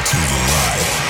To the light.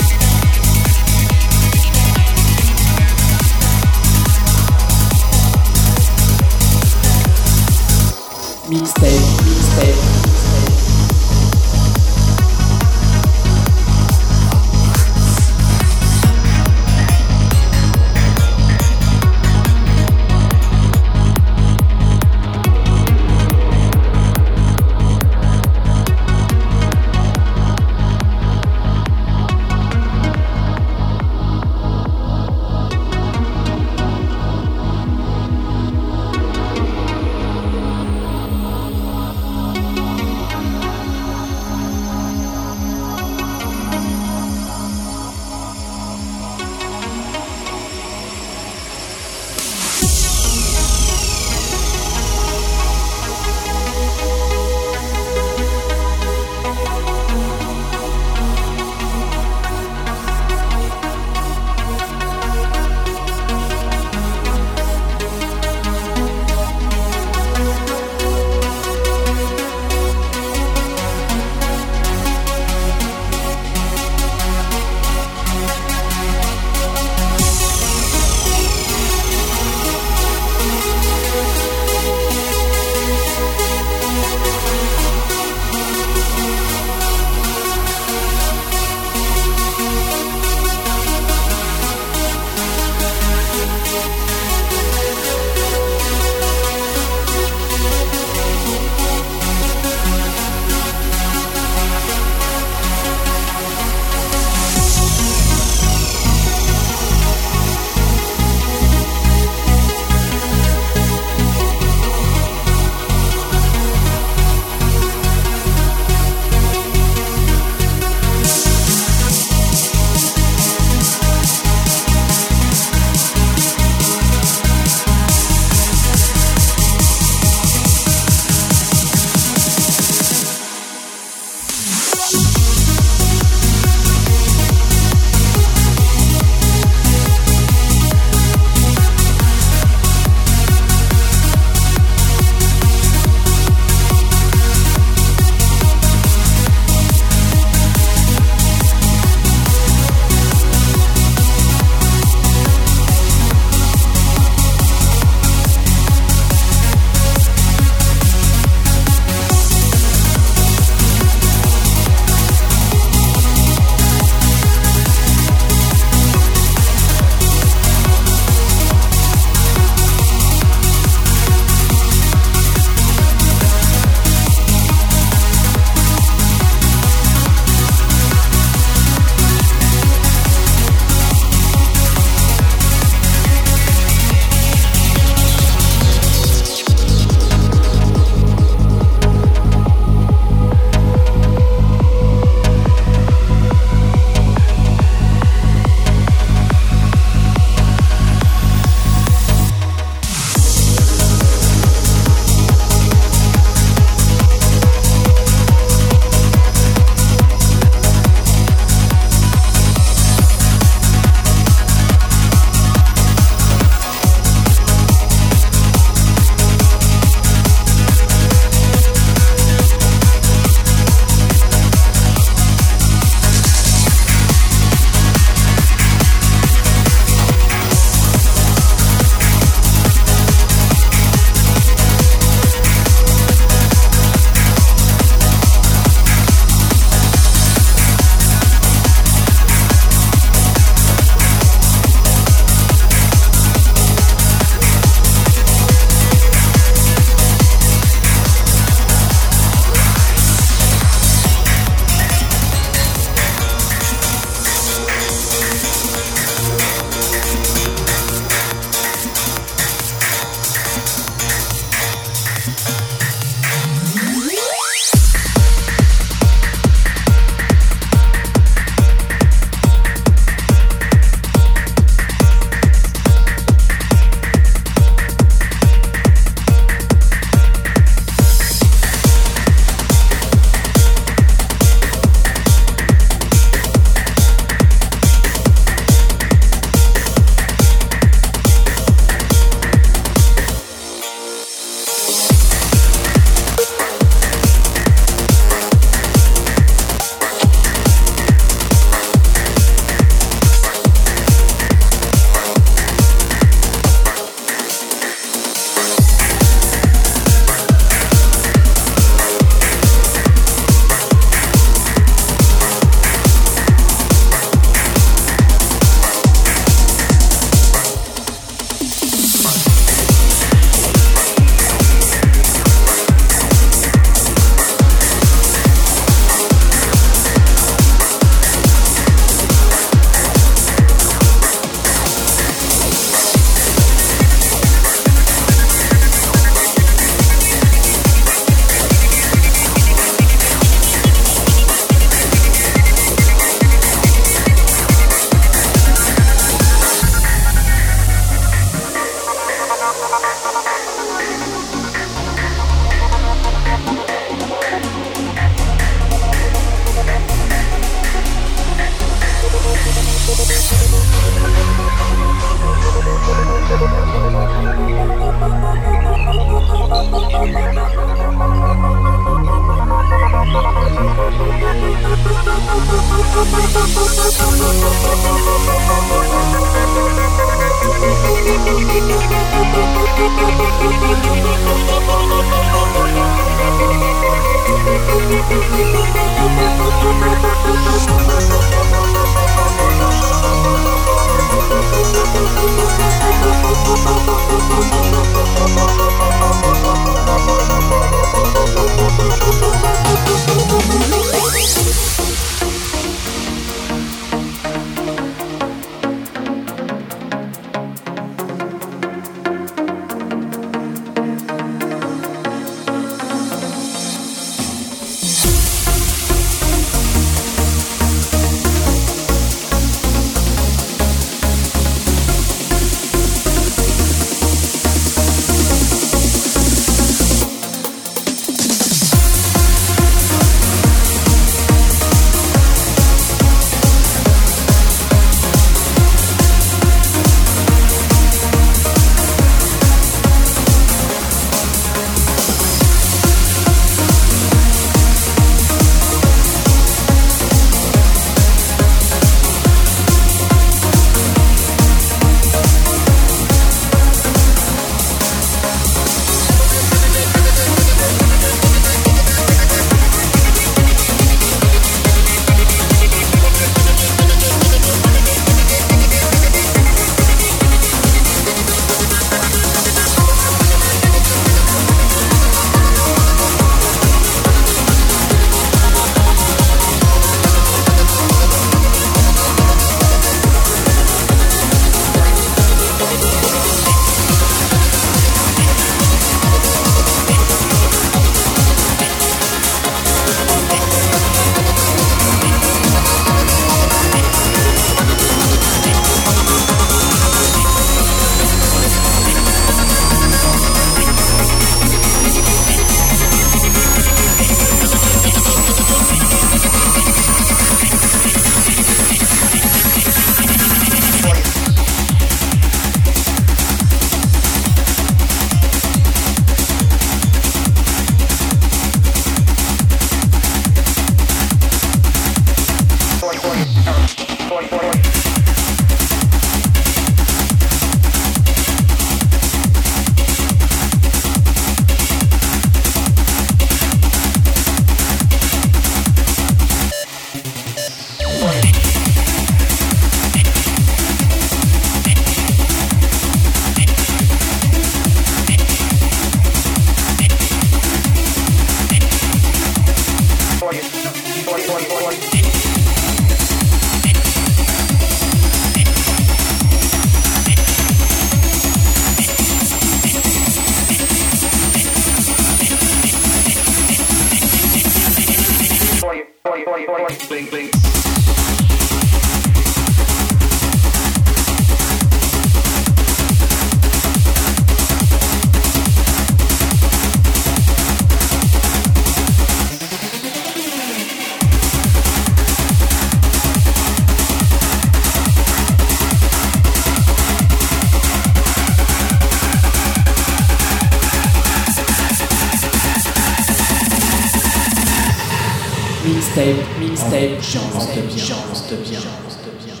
pense de bien. Je pense de bien.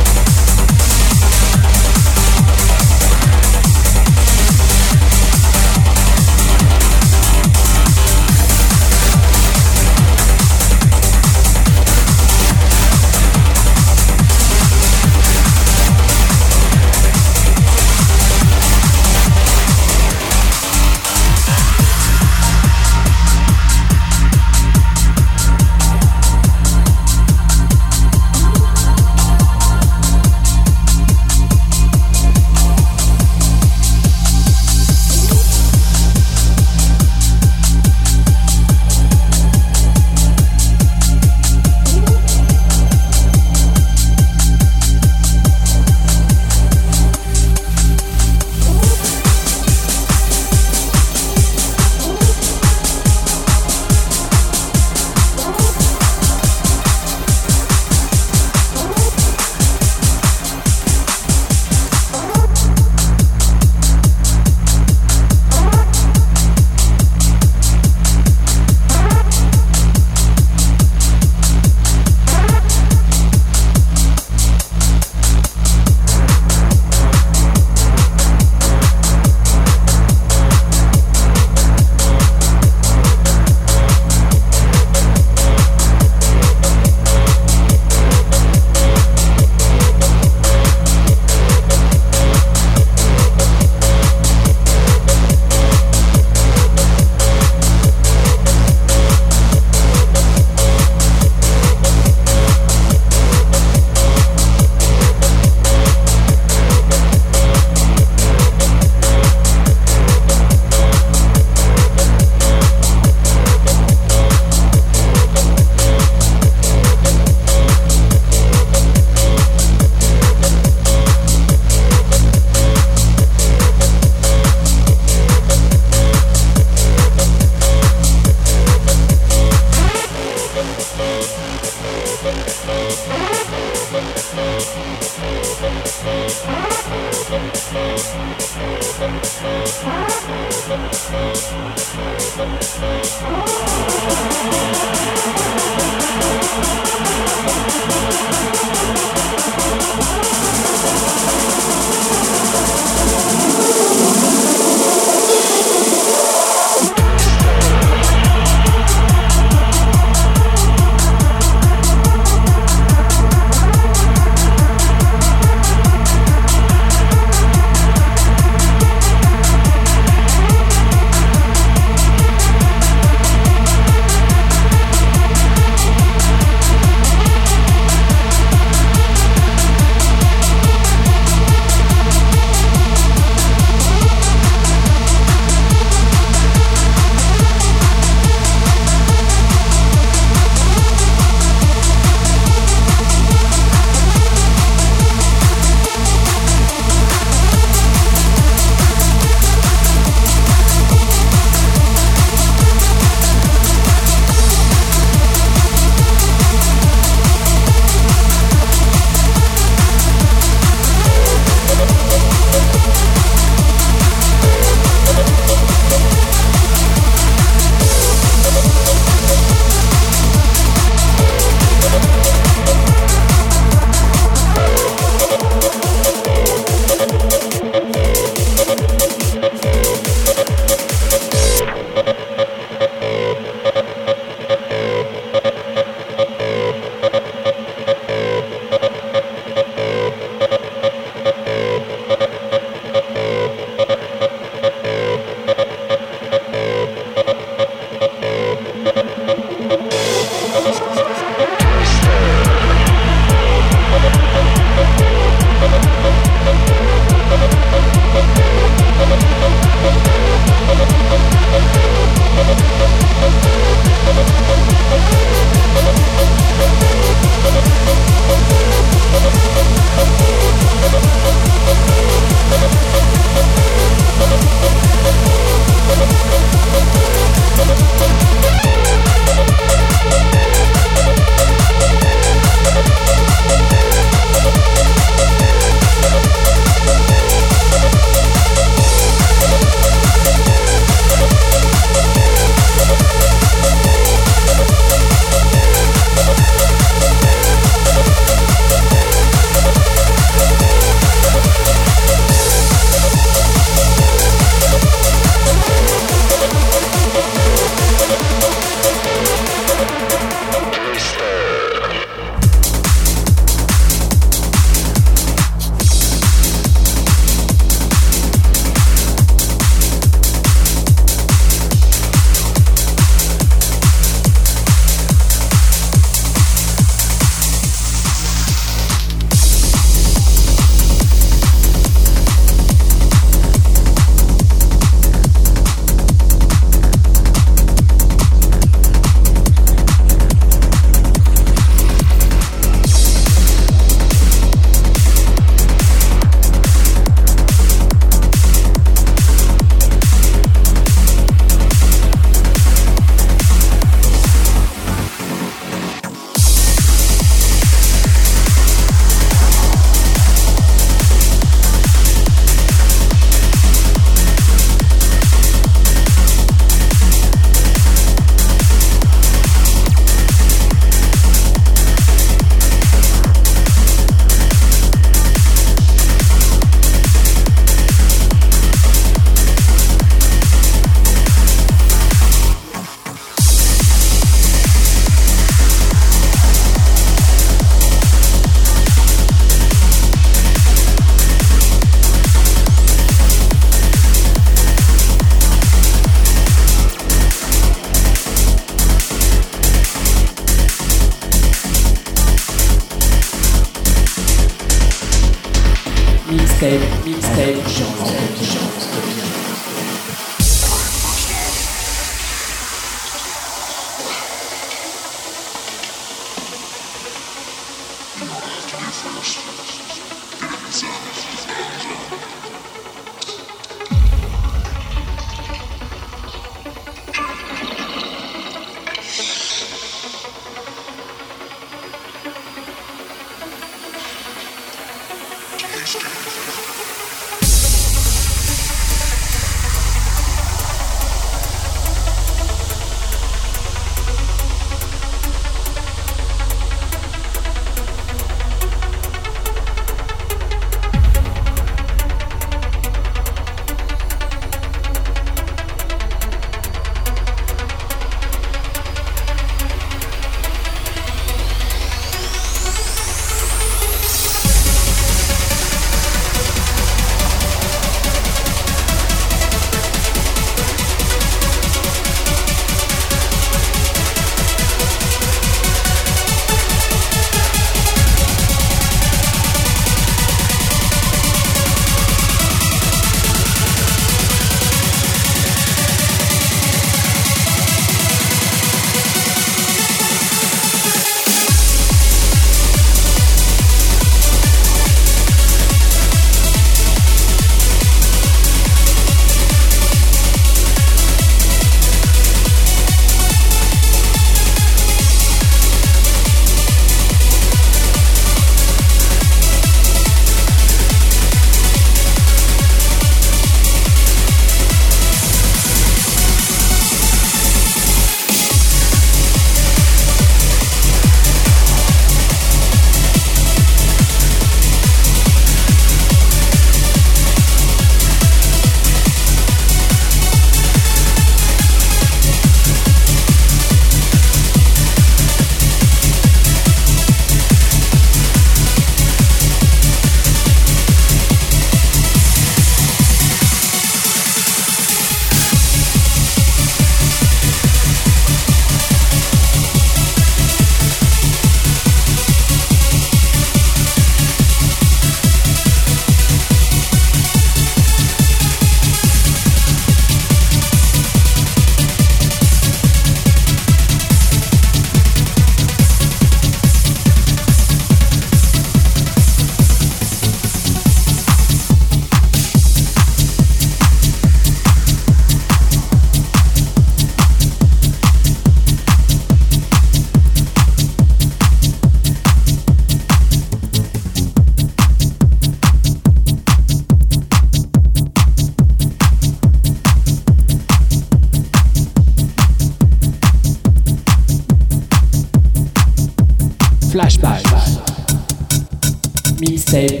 Say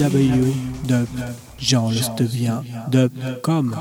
www.jeanlestevien.com